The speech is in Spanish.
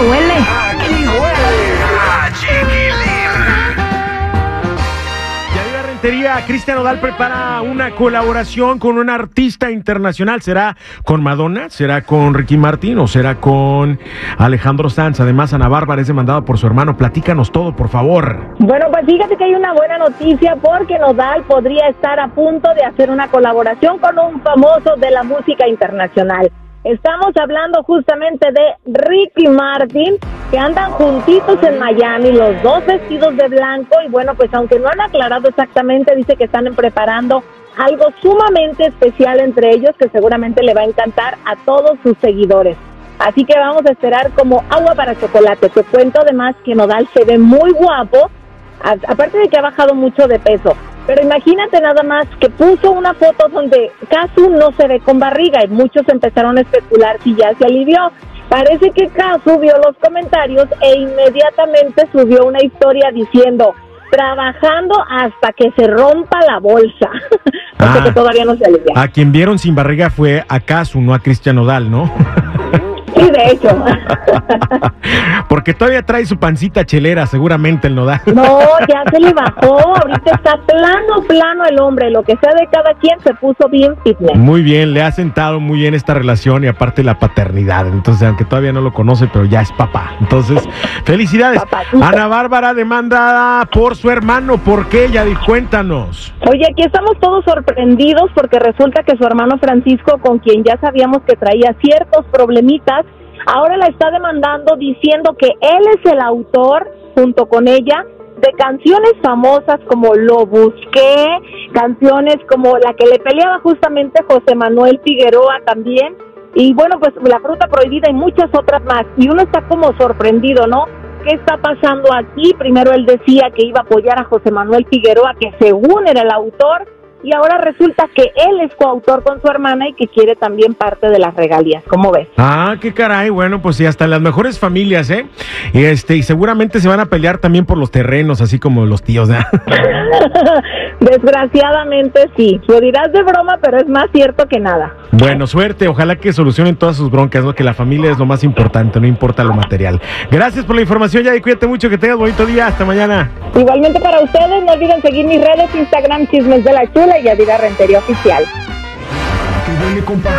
¡Ay, qué rico huele! Aquí huele a chiquilín. Yadira Rentería, Cristian Odal prepara una colaboración con un artista internacional. ¿Será con Madonna? ¿Será con Ricky Martin? ¿O será con Alejandro Sanz? Además, Ana Bárbara es demandada por su hermano. Platícanos todo, por favor. Bueno, pues fíjate que hay una buena noticia porque Nodal podría estar a punto de hacer una colaboración con un famoso de la música internacional. Estamos hablando justamente de Ricky Martin, que andan juntitos en Miami, los dos vestidos de blanco, y bueno, pues aunque no han aclarado exactamente, dice que están preparando algo sumamente especial entre ellos que seguramente le va a encantar a todos sus seguidores. Así que vamos a esperar como agua para chocolate. Te cuento además que Nodal se ve muy guapo, aparte de que ha bajado mucho de peso. Pero imagínate nada más que puso una foto donde Casu no se ve con barriga y muchos empezaron a especular si ya se alivió. Parece que Casu vio los comentarios e inmediatamente subió una historia diciendo trabajando hasta que se rompa la bolsa. Ah. que todavía no se alivia. A quien vieron sin barriga fue a Casu, no a Cristian Odal, ¿no? Sí, de hecho. Porque todavía trae su pancita chelera, seguramente el Nodal. No, ya se le bajó. Ahorita está plano, plano el hombre. Lo que sea de cada quien se puso bien fitness. Muy bien, le ha sentado muy bien esta relación y aparte la paternidad. Entonces, aunque todavía no lo conoce, pero ya es papá. Entonces, felicidades. Papacito. Ana Bárbara demandada por su hermano. ¿Por qué, Yadi? Cuéntanos. Oye, aquí estamos todos sorprendidos porque resulta que su hermano Francisco, con quien ya sabíamos que traía ciertos problemitas, ahora la está demandando diciendo que él es el autor, junto con ella, de canciones famosas como Lo Busqué, canciones como la que le peleaba justamente José Manuel Figueroa también, y bueno, pues La Fruta Prohibida y muchas otras más. Y uno está como sorprendido, ¿no? ¿Qué está pasando aquí? Primero él decía que iba a apoyar a José Manuel Figueroa, que según era el autor, y ahora resulta que él es coautor con su hermana y que quiere también parte de las regalías. ¿Cómo ves? Ah, qué caray. Bueno, pues sí, hasta en las mejores familias, ¿eh? Y este, y seguramente se van a pelear también por los terrenos, así como los tíos, ¿eh? Desgraciadamente sí. Lo dirás de broma, pero es más cierto que nada. Bueno, suerte. Ojalá que solucionen todas sus broncas, ¿no? Que la familia es lo más importante, no importa lo material. Gracias por la información. Cuídate mucho, que tengas bonito día. Hasta mañana. Igualmente para ustedes, no olviden seguir mis redes, Instagram, Chismes de la Chula y Adira Rentería Oficial. Compa.